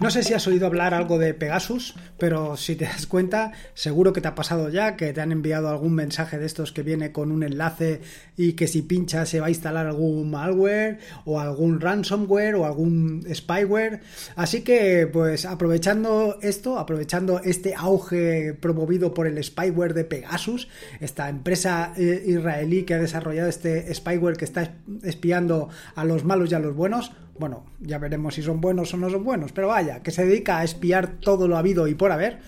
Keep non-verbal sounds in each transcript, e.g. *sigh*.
No sé si has oído hablar algo de Pegasus, pero si te das cuenta, seguro que te ha pasado ya, que te han enviado algún mensaje de estos que viene con un enlace y que si pinchas se va a instalar algún malware o algún ransomware o algún spyware. Así que, pues aprovechando esto, aprovechando este auge promovido por el spyware de Pegasus, esta empresa eh, israelí que ha desarrollado este spyware que está espiando a los malos y a los buenos, bueno, ya veremos si son buenos o no son buenos, pero vaya, que se dedica a espiar todo lo habido y por haber,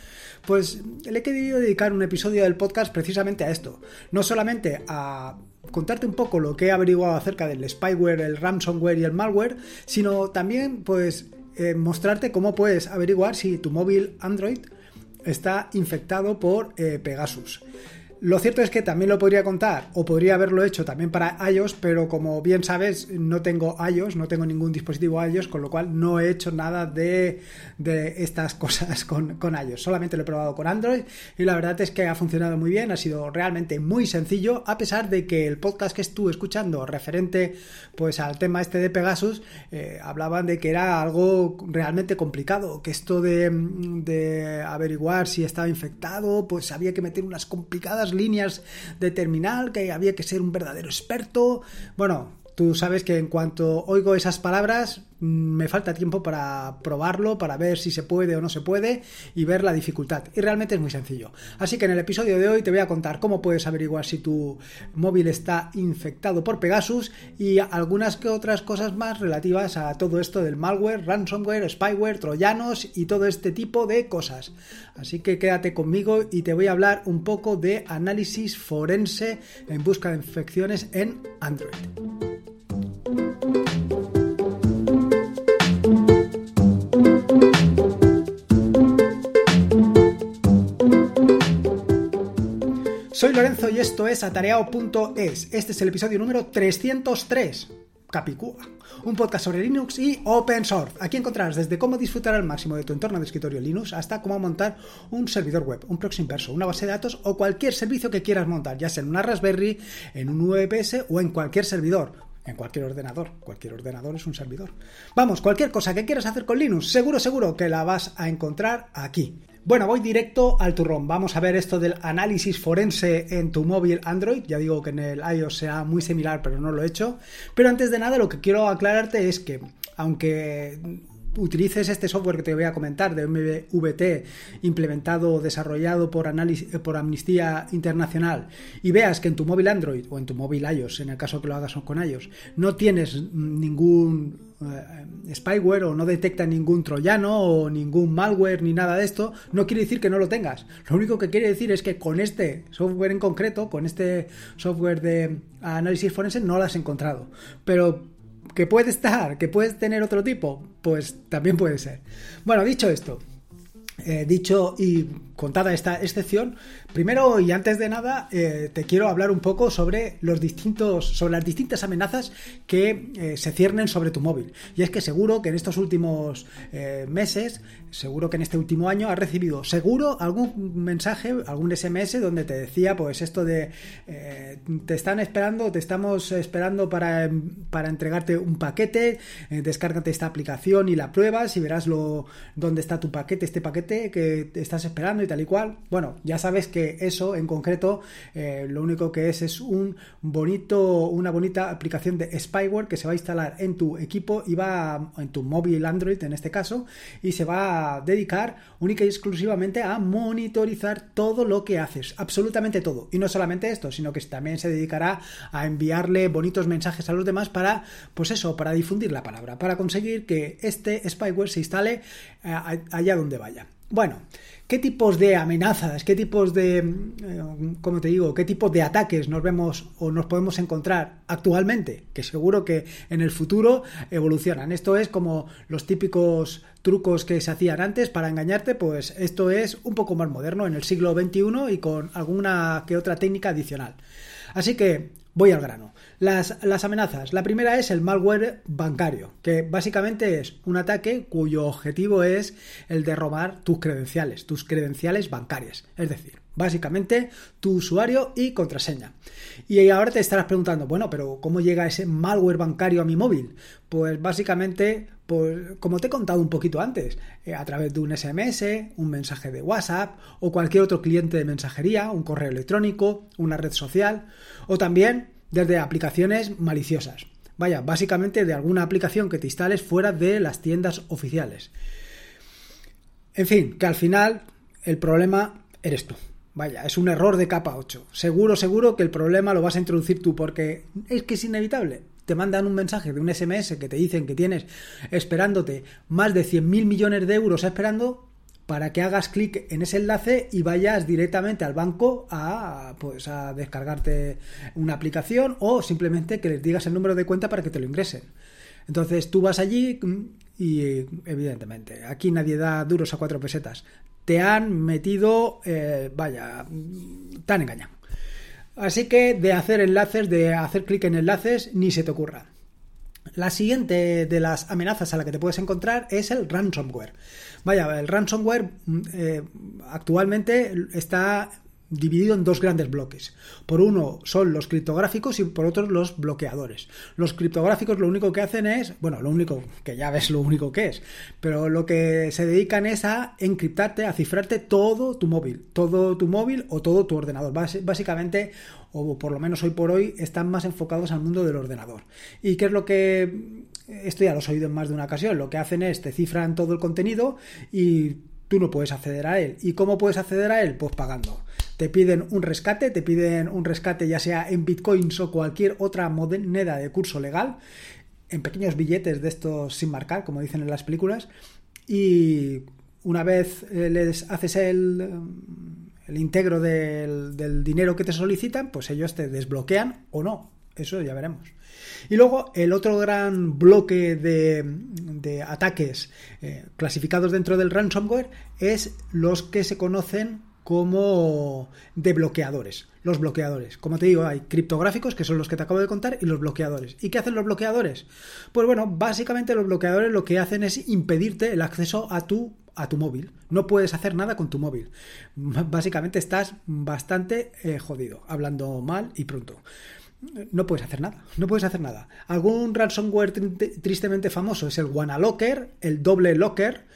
pues le he querido dedicar un episodio del podcast precisamente a esto. No solamente a contarte un poco lo que he averiguado acerca del spyware, el ransomware y el malware, sino también pues eh, mostrarte cómo puedes averiguar si tu móvil Android está infectado por eh, Pegasus. Lo cierto es que también lo podría contar o podría haberlo hecho también para iOS, pero como bien sabes, no tengo iOS, no tengo ningún dispositivo iOS, con lo cual no he hecho nada de, estas *laughs* cosas con, con, iOS. Solamente lo he probado con Android y la verdad es que ha funcionado muy bien, ha sido realmente muy sencillo, a pesar de que el podcast que estuve escuchando referente pues al tema este de Pegasus, eh, hablaban de que era algo realmente complicado, que esto de, de averiguar si estaba infectado, pues había que meter unas complicadas líneas de terminal, que había que ser un verdadero experto. Bueno, tú sabes que en cuanto oigo esas palabras, me falta tiempo para probarlo, para ver si se puede o no se puede y ver la dificultad. Y realmente es muy sencillo. Así que en el episodio de hoy te voy a contar cómo puedes averiguar si tu móvil está infectado por Pegasus y algunas que otras cosas más relativas a todo esto del malware, ransomware, spyware, troyanos y todo este tipo de cosas. Así que quédate conmigo y te voy a hablar un poco de análisis forense en busca de infecciones en Android. Soy Lorenzo y esto es atareao.es. Este es el episodio número 303. Capicúa, un podcast sobre Linux y Open Source. Aquí encontrarás desde cómo disfrutar al máximo de tu entorno de escritorio Linux hasta cómo montar un servidor web, un proxy inverso, una base de datos o cualquier servicio que quieras montar, ya sea en una Raspberry, en un VPS o en cualquier servidor. En cualquier ordenador. Cualquier ordenador es un servidor. Vamos, cualquier cosa que quieras hacer con Linux, seguro, seguro que la vas a encontrar aquí. Bueno, voy directo al turrón. Vamos a ver esto del análisis forense en tu móvil Android. Ya digo que en el iOS sea muy similar, pero no lo he hecho. Pero antes de nada, lo que quiero aclararte es que, aunque utilices este software que te voy a comentar de MVT implementado o desarrollado por, análisis, por Amnistía Internacional y veas que en tu móvil Android o en tu móvil iOS, en el caso que lo hagas con iOS, no tienes ningún eh, spyware o no detecta ningún troyano o ningún malware ni nada de esto, no quiere decir que no lo tengas. Lo único que quiere decir es que con este software en concreto, con este software de análisis forense, no lo has encontrado. Pero que puede estar, que puedes tener otro tipo, pues también puede ser. Bueno, dicho esto, eh, dicho y contada esta excepción, primero y antes de nada eh, te quiero hablar un poco sobre los distintos, sobre las distintas amenazas que eh, se ciernen sobre tu móvil. Y es que seguro que en estos últimos meses, seguro que en este último año has recibido seguro algún mensaje, algún SMS donde te decía pues esto de te están esperando, te estamos esperando para, para entregarte un paquete, descárgate esta aplicación y la pruebas y verás lo dónde está tu paquete, este paquete que estás esperando y tal y cual. Bueno, ya sabes que eso en concreto eh, lo único que es es un bonito, una bonita aplicación de spyware que se va a instalar en tu equipo y va en tu móvil Android en este caso y se va a dedicar única y exclusivamente a monitorizar todo lo que haces, absolutamente todo. Y no solamente esto, sino que también se dedicará a enviarle bonitos mensajes a los demás para, pues eso, para difundir la palabra, para conseguir que este spyware se instale eh, allá donde vaya. Bueno, ¿qué tipos de amenazas, qué tipos de, eh, como te digo, qué tipos de ataques nos vemos o nos podemos encontrar actualmente? Que seguro que en el futuro evolucionan. Esto es como los típicos trucos que se hacían antes para engañarte, pues esto es un poco más moderno en el siglo XXI y con alguna que otra técnica adicional. Así que Voy al grano. Las, amenazas. La primera es el malware bancario, que básicamente es un ataque cuyo objetivo es el de robar tus credenciales, tus credenciales bancarias. Es decir, básicamente tu usuario y contraseña. Y ahora te estarás preguntando, bueno, pero ¿cómo llega ese malware bancario a mi móvil? Pues básicamente Pues como te he contado un poquito antes, eh, a través de un SMS, un mensaje de WhatsApp o cualquier otro cliente de mensajería, un correo electrónico, una red social o también desde aplicaciones maliciosas. Vaya, básicamente de alguna aplicación que te instales fuera de las tiendas oficiales. En fin, que al final el problema eres tú. Vaya, es un error de capa 8. Seguro, seguro que el problema lo vas a introducir tú porque es que es inevitable. Te mandan un mensaje de un SMS que te dicen que tienes esperándote más de 100.000 millones de euros esperando para que hagas clic en ese enlace y vayas directamente al banco a pues a descargarte una aplicación o simplemente que les digas el número de cuenta para que te lo ingresen. Entonces tú vas allí y evidentemente aquí nadie da duros a cuatro pesetas. Te han metido, eh, vaya, tan engañado. Así que de hacer enlaces, de hacer clic en enlaces, ni se te ocurra. La siguiente de las amenazas a la que te puedes encontrar es el ransomware. Vaya, el ransomware mm, eh, actualmente está dividido en dos grandes bloques. Por uno son los criptográficos y por otro los bloqueadores. Los criptográficos lo único que hacen es, bueno, lo único, que ya ves lo único que es, pero lo que se dedican es a encriptarte, a cifrarte todo tu móvil, todo tu móvil o todo tu ordenador. básicamente, o por lo menos hoy por hoy, están más enfocados al mundo del ordenador. ¿Y qué es lo que... Esto ya lo he oído en más de una ocasión. Lo que hacen es te cifran todo el contenido y tú no puedes acceder a él. ¿Y cómo puedes acceder a él? Pues pagando te piden un rescate, te piden un rescate ya sea en bitcoins o cualquier otra moneda de curso legal, en pequeños billetes de estos sin marcar, como dicen en las películas, y una vez eh, les haces el, el integro del, dinero que te solicitan, pues ellos te desbloquean o no. Eso ya veremos. Y luego el otro gran bloque de, ataques eh, clasificados dentro del ransomware es los que se conocen como de bloqueadores. Los bloqueadores. Como te digo, hay criptográficos, que son los que te acabo de contar, y los bloqueadores. ¿Y qué hacen los bloqueadores? Pues bueno, básicamente los bloqueadores lo que hacen es impedirte el acceso a tu, a tu móvil. No puedes hacer nada con tu móvil. Básicamente estás bastante eh, jodido, hablando mal y pronto. No puedes hacer nada, no puedes hacer nada. Algún ransomware tristemente famoso es el WannaLocker, el doble locker,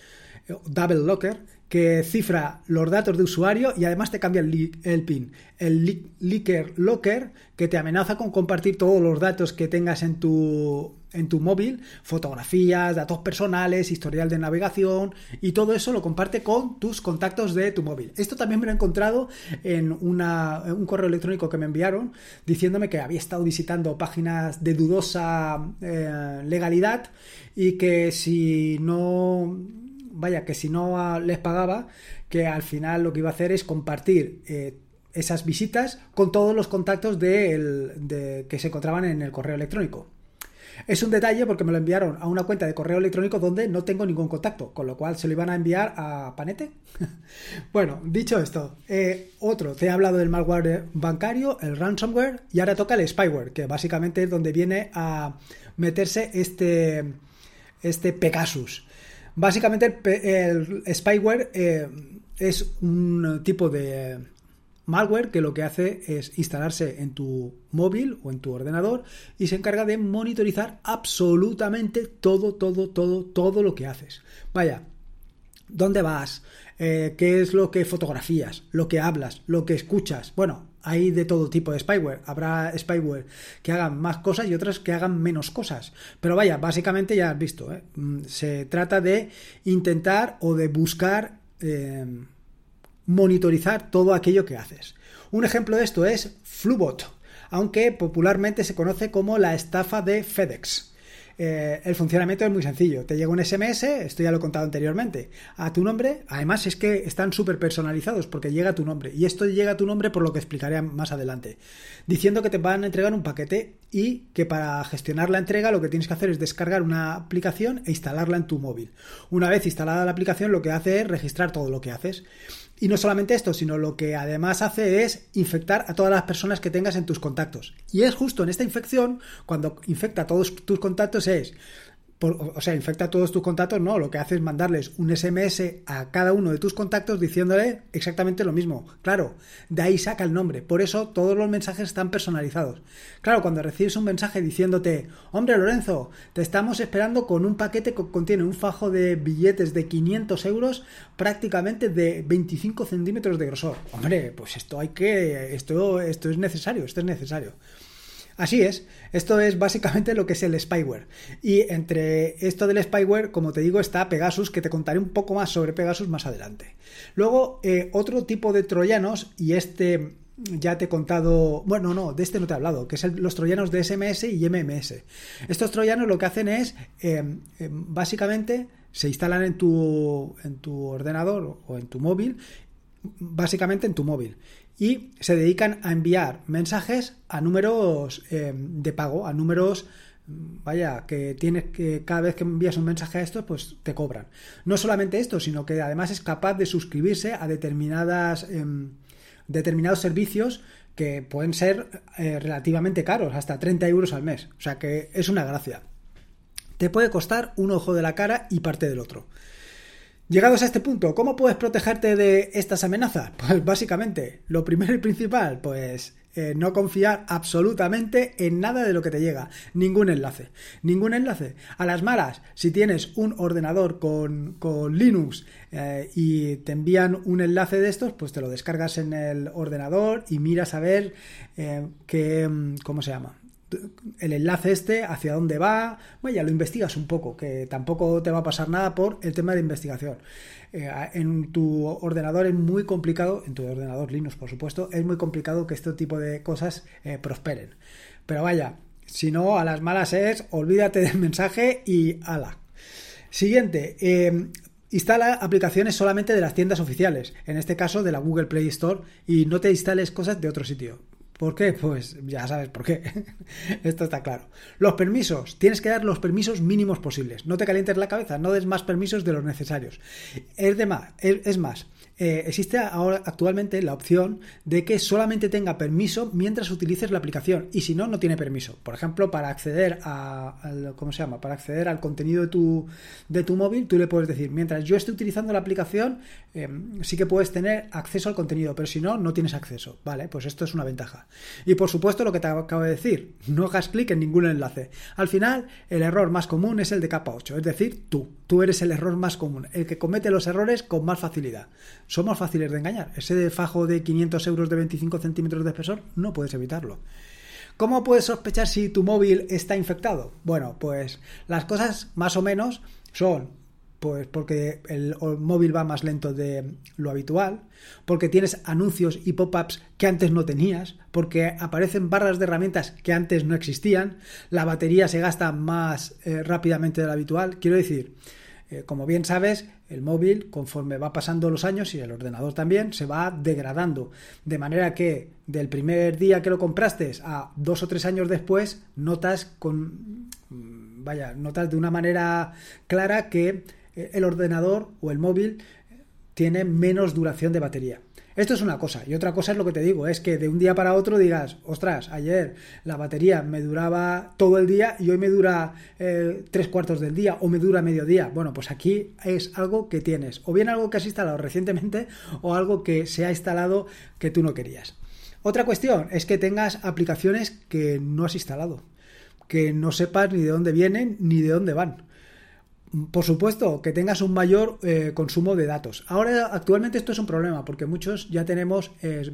eh, double locker, que cifra los datos de usuario y además te cambia el, PIN. El Licker Locker que te amenaza con compartir todos los datos que tengas en tu, en tu móvil, fotografías, datos personales, historial de navegación y todo eso lo comparte con tus contactos de tu móvil. Esto también me lo he encontrado en, un correo electrónico que me enviaron diciéndome que había estado visitando páginas de dudosa eh, legalidad y que si no vaya, que si no les pagaba, que al final lo que iba a hacer es compartir eh, esas visitas con todos los contactos de, que se encontraban en el correo electrónico. Es un detalle porque me lo enviaron a una cuenta de correo electrónico donde no tengo ningún contacto, con lo cual se lo iban a enviar a Panete. *laughs* bueno, dicho esto, eh, otro, te he hablado del malware bancario, el ransomware, y ahora toca el spyware, que básicamente es donde viene a meterse este, este Pegasus. Básicamente el, spyware eh, es un tipo de malware que lo que hace es instalarse en tu móvil o en tu ordenador y se encarga de monitorizar absolutamente todo, todo, todo, todo lo que haces. Vaya, ¿dónde vas? Eh, ¿Qué es lo que fotografías? ¿Lo que hablas? ¿Lo que escuchas? Bueno, hay de todo tipo de spyware. Habrá spyware que hagan más cosas y otras que hagan menos cosas. Pero vaya, básicamente ya has visto, ¿eh? mm, se trata de intentar o de buscar eh, monitorizar todo aquello que haces. Un ejemplo de esto es Flubot, aunque popularmente se conoce como la estafa de FedEx. Eh, el funcionamiento es muy sencillo. Te llega un SMS, esto ya lo he contado anteriormente, a tu nombre. Además es que están súper personalizados porque llega a tu nombre. Y esto llega a tu nombre por lo que explicaré más adelante. Diciendo que te van a entregar un paquete y que para gestionar la entrega lo que tienes que hacer es descargar una aplicación e instalarla en tu móvil. Una vez instalada la aplicación lo que hace es registrar todo lo que haces. Y no solamente esto, sino lo que además hace es infectar a todas las personas que tengas en tus contactos. Y es justo en esta infección, cuando infecta a todos tus contactos, es o sea, infecta a todos tus contactos, no, lo que hace es mandarles un SMS a cada uno de tus contactos diciéndole exactamente lo mismo. Claro, de ahí saca el nombre, por eso todos los mensajes están personalizados. Claro, cuando recibes un mensaje diciéndote, hombre Lorenzo, te estamos esperando con un paquete que contiene un fajo de billetes de 500 euros prácticamente de 25 centímetros de grosor. Hombre, pues esto hay que, esto, esto es necesario, esto es necesario. Así es, esto es básicamente lo que es el spyware. Y entre esto del spyware, como te digo, está Pegasus, que te contaré un poco más sobre Pegasus más adelante. Luego, eh, otro tipo de troyanos, y este ya te he contado, bueno, no, de este no te he hablado, que es los troyanos de SMS y MMS. Estos troyanos lo que hacen es, eh, eh, básicamente, se instalan en tu, en tu ordenador o en tu móvil, básicamente en tu móvil y se dedican a enviar mensajes a números eh, de pago, a números vaya, que tienes que cada vez que envías un mensaje a estos, pues te cobran. No solamente esto, sino que además es capaz de suscribirse a determinadas em, determinados servicios que pueden ser eh, relativamente caros, hasta 30 euros al mes. O sea que es una gracia. Te puede costar un ojo de la cara y parte del otro. Llegados a este punto, ¿cómo puedes protegerte de estas amenazas? *laughs* Pues básicamente, lo primero y principal, pues eh, no confiar absolutamente en nada de lo que te llega. Ningún enlace. Ningún enlace. A las malas, si tienes un ordenador con, Linux eh, y te envían un enlace de estos, pues te lo descargas en el ordenador y miras a ver eh, qué, ¿cómo se llama? El enlace este, hacia dónde va, bueno, ya lo investigas un poco, que tampoco te va a pasar nada por el tema de investigación. Eh, en tu ordenador es muy complicado, en tu ordenador Linux por supuesto, es muy complicado que este tipo de cosas eh, prosperen. Pero vaya, si no, a las malas es, olvídate del mensaje y ala. Siguiente, eh, Instala aplicaciones solamente de las tiendas oficiales, en este caso de la Google Play Store, y no te instales cosas de otro sitio. ¿Por qué? Pues ya sabes por qué. *laughs* Esto está claro. Los permisos. Tienes que dar los permisos mínimos posibles. No te calientes la cabeza, no des más permisos de los necesarios. Es, de más, es más, eh, existe ahora actualmente la opción de que solamente tenga permiso mientras utilices la aplicación y si no, no tiene permiso. Por ejemplo, para acceder a, ¿cómo se llama? Para acceder al contenido de tu, de tu móvil, tú le puedes decir, mientras yo esté utilizando la aplicación, em, sí que puedes tener acceso al contenido, pero si no, no tienes acceso. Vale, pues esto es una ventaja. Y por supuesto, lo que te acabo de decir, no hagas clic en ningún enlace. Al final, el error más común es el de capa 8, es decir, tú. Tú eres el error más común, el que comete los errores con más facilidad somos fáciles de engañar. Ese fajo de 500 euros de 25 centímetros de espesor no puedes evitarlo. ¿Cómo puedes sospechar si tu móvil está infectado? Bueno, pues las cosas más o menos son pues porque el móvil va más lento de lo habitual, porque tienes anuncios y pop-ups que antes no tenías, porque aparecen barras de herramientas que antes no existían, la batería se gasta más eh, rápidamente de lo habitual. Quiero decir, eh, como bien sabes, el móvil, conforme va pasando los años y el ordenador también, se va degradando. De manera que del primer día que lo compraste a dos o tres años después, notas con. Vaya, notas de una manera clara que el ordenador o el móvil tiene menos duración de batería. Esto es una cosa. Y otra cosa es lo que te digo, es que de un día para otro digas, ostras, ayer la batería me duraba todo el día y hoy me dura eh, tres cuartos del día o me dura medio día. Bueno, pues aquí es algo que tienes. O bien algo que has instalado recientemente o algo que se ha instalado que tú no querías. Otra cuestión es que tengas aplicaciones que no has instalado, que no sepas ni de dónde vienen ni de dónde van por supuesto, que tengas un mayor eh, consumo de datos. Ahora, actualmente esto es un problema porque muchos ya tenemos, eh,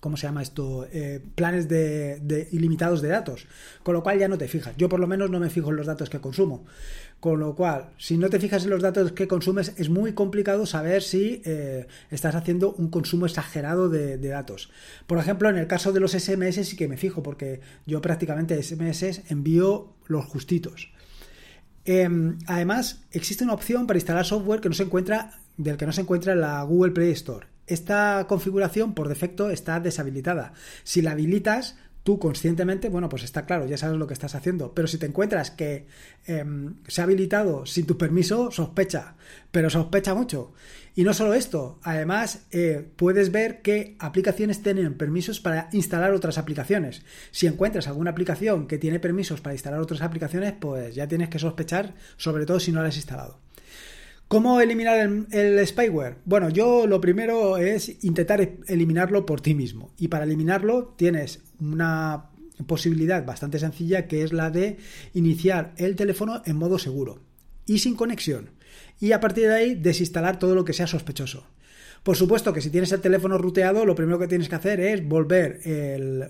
¿cómo se llama esto? Eh, planes de, ilimitados de datos, con lo cual ya no te fijas. Yo por lo menos no me fijo en los datos que consumo. Con lo cual, si no te fijas en los datos que consumes, es muy complicado saber si estás haciendo un consumo exagerado de, de, datos. Por ejemplo, en el caso de los SMS sí que me fijo, porque yo prácticamente SMS envío los justitos. Em, además, existe una opción para instalar software que no se encuentra, del que no se encuentra en la Google Play Store. Esta configuración por defecto está deshabilitada. Si la habilitas, tú conscientemente, bueno, pues está claro, ya sabes lo que estás haciendo. Pero si te encuentras que em, se ha habilitado sin tu permiso, sospecha, pero sospecha mucho. Y no solo esto, además eh, puedes ver qué aplicaciones tienen permisos para instalar otras aplicaciones. Si encuentras alguna aplicación que tiene permisos para instalar otras aplicaciones, pues ya tienes que sospechar, sobre todo si no la has instalado. ¿Cómo eliminar el, spyware? Bueno, yo lo primero es intentar eliminarlo por ti mismo. Y para eliminarlo tienes una posibilidad bastante sencilla que es la de iniciar el teléfono en modo seguro y sin conexión. Y a partir de ahí desinstalar todo lo que sea sospechoso. Por supuesto que si tienes el teléfono ruteado, lo primero que tienes que hacer es volver el,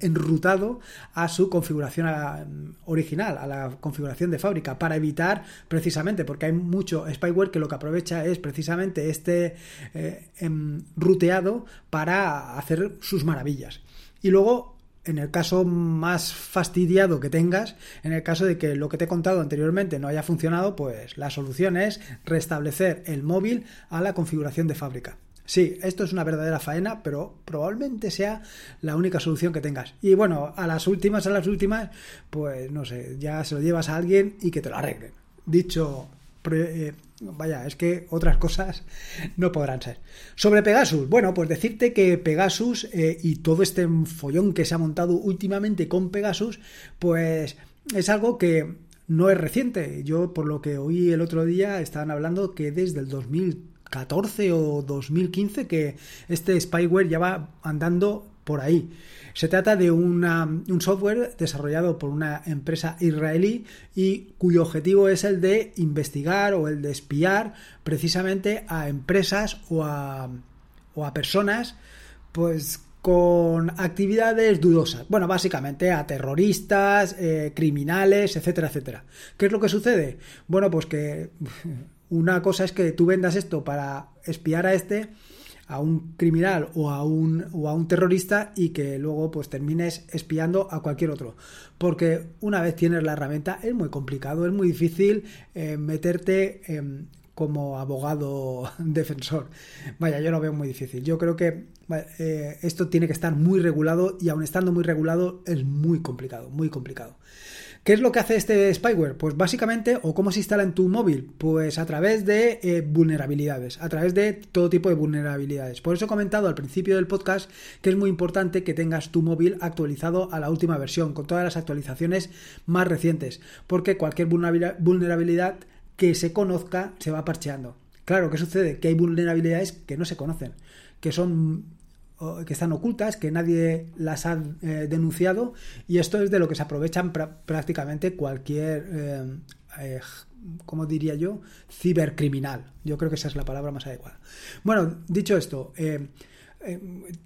enrutado a su configuración original, a la configuración de fábrica, para evitar precisamente, porque hay mucho spyware que lo que aprovecha es precisamente este eh, em, para hacer sus maravillas. Y luego en el caso más fastidiado que tengas, en el caso de que lo que te he contado anteriormente no haya funcionado, pues la solución es restablecer el móvil a la configuración de fábrica. Sí, esto es una verdadera faena, pero probablemente sea la única solución que tengas. Y bueno, a las últimas, a las últimas, pues no sé, ya se lo llevas a alguien y que te lo arregle. Dicho eh, vaya, es que otras cosas no podrán ser. Sobre Pegasus, bueno, pues decirte que Pegasus eh, y todo este follón que se ha montado últimamente con Pegasus, pues es algo que no es reciente. Yo, por lo que oí el otro día, estaban hablando que desde el 2014 o 2015 que este spyware ya va andando por ahí. Se trata de un software desarrollado por una empresa israelí y cuyo objetivo es el de investigar o el de espiar precisamente a empresas o a, personas pues con actividades dudosas. Bueno, básicamente a terroristas, eh, criminales, etcétera, etcétera. ¿Qué es lo que sucede? Bueno, pues que *laughs* una cosa es que tú vendas esto para espiar a este a un criminal o a un, o a un terrorista y que luego pues termines espiando a cualquier otro. Porque una vez tienes la herramienta es muy complicado, es muy difícil eh, meterte como abogado *laughs* defensor. Vaya, yo lo veo muy difícil. Yo creo que eh, esto tiene que estar muy regulado y aun estando muy regulado es muy complicado, muy complicado. ¿Qué es lo que hace este spyware? Pues básicamente, o cómo se instala en tu móvil, pues a través de eh, vulnerabilidades, a través de todo tipo de vulnerabilidades. Por eso he comentado al principio del podcast que es muy importante que tengas tu móvil actualizado a la última versión, con todas las actualizaciones más recientes, porque cualquier vulnerabilidad que se conozca se va parcheando. Claro, ¿qué sucede? Que hay vulnerabilidades que no se conocen, que son que están ocultas, que nadie las ha eh, denunciado y esto es de lo que se aprovechan prácticamente cualquier, eh, eh, ¿cómo diría yo? Cibercriminal. Yo creo que esa es la palabra más adecuada. Bueno, dicho esto, eh,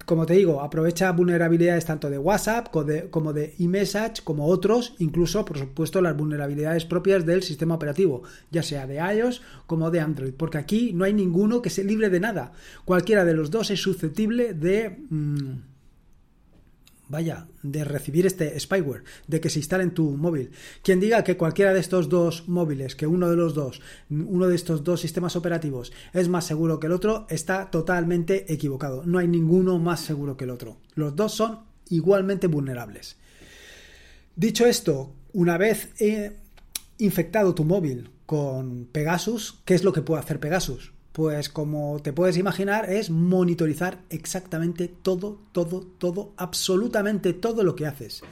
como te digo, aprovecha vulnerabilidades tanto de WhatsApp como de, como de eMessage, como otros, incluso, por supuesto, las vulnerabilidades propias del sistema operativo, ya sea de iOS como de Android, porque aquí no hay ninguno que se libre de nada. Cualquiera de los dos es susceptible de... Mm, vaya, de recibir este spyware, de que se instale en tu móvil. Quien diga que cualquiera de estos dos móviles, que uno de los dos, uno de estos dos sistemas operativos es más seguro que el otro, está totalmente equivocado. No hay ninguno más seguro que el otro. Los dos son igualmente vulnerables. Dicho esto, una vez he infectado tu móvil con Pegasus, ¿qué es lo que puede hacer Pegasus? Pues como te puedes imaginar es monitorizar exactamente todo, todo, todo, absolutamente todo lo que haces.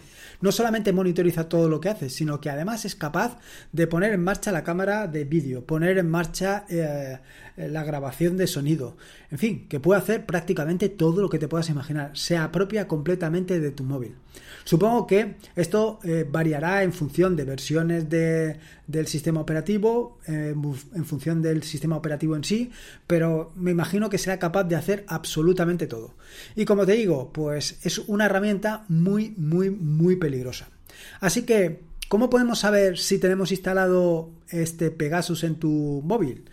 No solamente monitoriza todo lo que haces, sino que además es capaz de poner en marcha la cámara de vídeo, poner en marcha eh, la grabación de sonido, en fin, que puede hacer prácticamente todo lo que te puedas imaginar, se apropia completamente de tu móvil. Supongo que esto eh, variará en función de versiones del sistema operativo, eh, en función del sistema operativo en sí, pero me imagino que será capaz de hacer absolutamente todo. Y como te digo, pues es una herramienta muy, muy, muy peligrosa. Así que, ¿cómo podemos saber si tenemos instalado este Pegasus en tu móvil?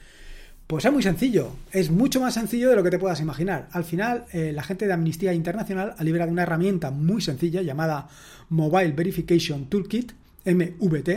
Pues es muy sencillo, es mucho más sencillo de lo que te puedas imaginar. Al final, eh, la gente de Amnistía Internacional ha liberado una herramienta muy sencilla llamada Mobile Verification Toolkit, MVT,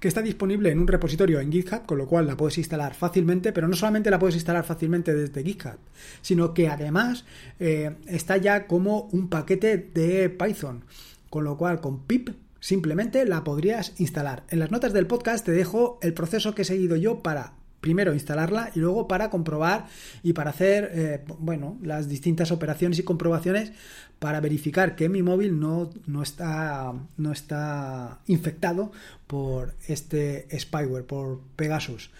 que está disponible en un repositorio en GitHub, con lo cual la puedes instalar fácilmente, pero no solamente la puedes instalar fácilmente desde GitHub, sino que además eh, está ya como un paquete de Python Con lo cual, con pip simplemente la podrías instalar. En las notas del podcast te dejo el proceso que he seguido yo para primero instalarla y luego para comprobar y para hacer eh, bueno las distintas operaciones y comprobaciones para verificar que mi móvil no, no, está no está infectado por este spyware por Pegasus.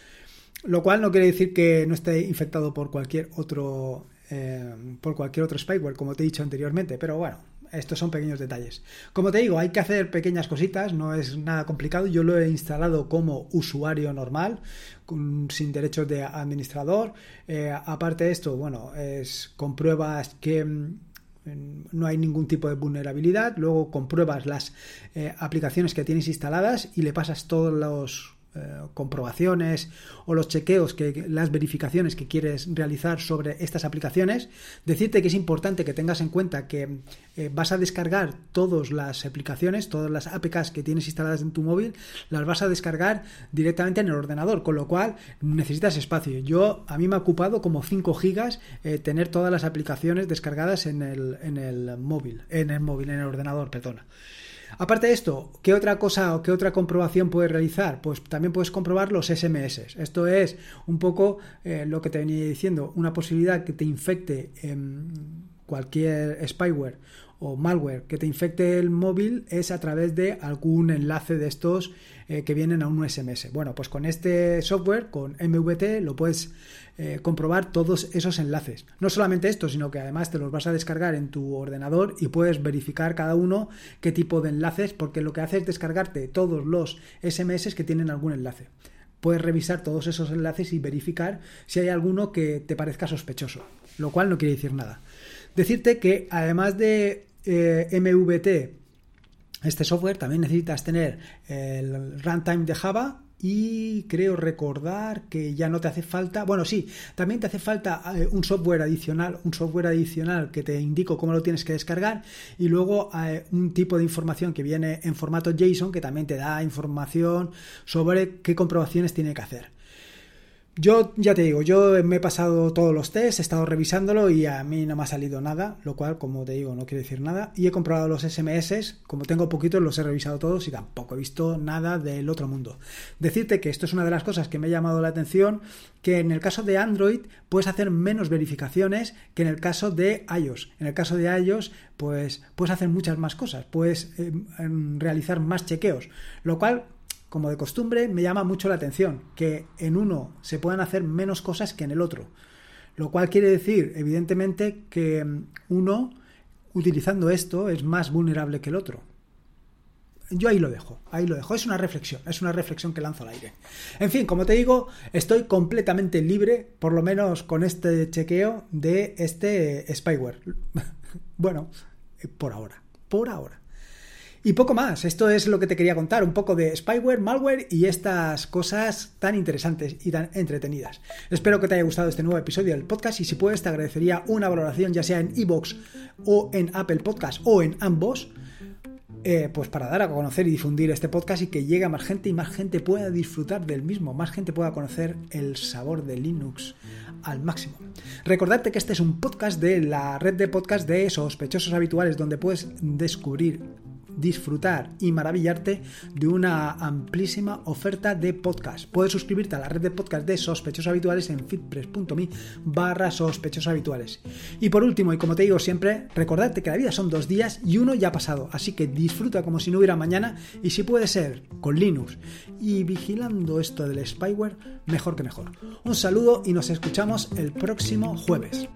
Lo cual no quiere decir que no esté infectado por cualquier otro eh, por cualquier otro spyware como te he dicho anteriormente pero bueno estos son pequeños detalles. Como te digo, hay que hacer pequeñas cositas, no es nada complicado. Yo lo he instalado como usuario normal, sin derechos de administrador. Eh, aparte de esto, bueno, es compruebas que mm, no hay ningún tipo de vulnerabilidad, luego compruebas las eh, aplicaciones que tienes instaladas y le pasas todos los eh, comprobaciones o los chequeos, que las verificaciones que quieres realizar sobre estas aplicaciones, decirte que es importante que tengas en cuenta que eh, vas a descargar todas las aplicaciones, todas las APKs que tienes instaladas en tu móvil, las vas a descargar directamente en el ordenador, con lo cual necesitas espacio. Yo, a mí me ha ocupado como 5 gigas eh, tener todas las aplicaciones descargadas en el, en el móvil, en el móvil, en el ordenador, perdona. Aparte de esto, ¿qué otra cosa o qué otra comprobación puedes realizar? Pues también puedes comprobar los SMS. Esto es un poco eh, lo que te venía diciendo, una posibilidad que te infecte cualquier spyware o malware que te infecte el móvil es a través de algún enlace de estos eh, que vienen a un SMS. Bueno, pues con este software, con MVT, lo puedes eh, comprobar todos esos enlaces. No solamente esto, sino que además te los vas a descargar en tu ordenador y puedes verificar cada uno qué tipo de enlaces, porque lo que hace es descargarte todos los SMS que tienen algún enlace puedes revisar todos esos enlaces y verificar si hay alguno que te parezca sospechoso, lo cual no quiere decir nada. Decirte que además de eh, MVT, este software también necesitas tener el runtime de Java y creo recordar que ya no te hace falta, bueno, sí, también te hace falta eh, un software adicional, un software adicional que te indico cómo lo tienes que descargar y luego eh, un tipo de información que viene en formato JSON que también te da información sobre qué comprobaciones tiene que hacer. Yo ya te digo, yo me he pasado todos los tests, he estado revisándolo y a mí no me ha salido nada, lo cual, como te digo, no quiere decir nada. Y he comprobado los SMS, como tengo poquitos, los he revisado todos y tampoco he visto nada del otro mundo. Decirte que esto es una de las cosas que me ha llamado la atención, que en el caso de Android puedes hacer menos verificaciones que en el caso de iOS. En el caso de iOS, pues puedes hacer muchas más cosas, puedes eh, em, realizar más chequeos, lo cual como de costumbre, me llama mucho la atención que en uno se puedan hacer menos cosas que en el otro. Lo cual quiere decir, evidentemente, que mm, uno, utilizando esto, es más vulnerable que el otro. Yo ahí lo dejo, ahí lo dejo. Es una reflexión, es una reflexión que lanzo al aire. En fin, como te digo, estoy completamente libre, por lo menos con este chequeo, de este spyware. *laughs* bueno, eh, por ahora, por ahora. Y poco más, esto es lo que te quería contar, un poco de spyware, malware y estas cosas tan interesantes y tan entretenidas. Espero que te haya gustado este nuevo episodio del podcast y si puedes te agradecería una valoración ya sea en iVoox o en Apple Podcast o en ambos. Eh, pues para dar a conocer y difundir este podcast y que llegue a más gente y más gente pueda disfrutar del mismo, más gente pueda conocer el sabor de Linux al máximo. Recordarte que este es un podcast de la red de podcast de sospechosos habituales donde puedes descubrir disfrutar y maravillarte de una amplísima oferta de podcast. Puedes suscribirte a la red de podcast de sospechosos habituales en fitpress.me barra sospechosos habituales. Y por último, y como te digo siempre, recordarte que la vida son dos días y uno ya ha pasado, así que disfruta como si no hubiera mañana y si puede ser con Linux y vigilando esto del spyware, mejor que mejor. Un saludo y nos escuchamos el próximo jueves.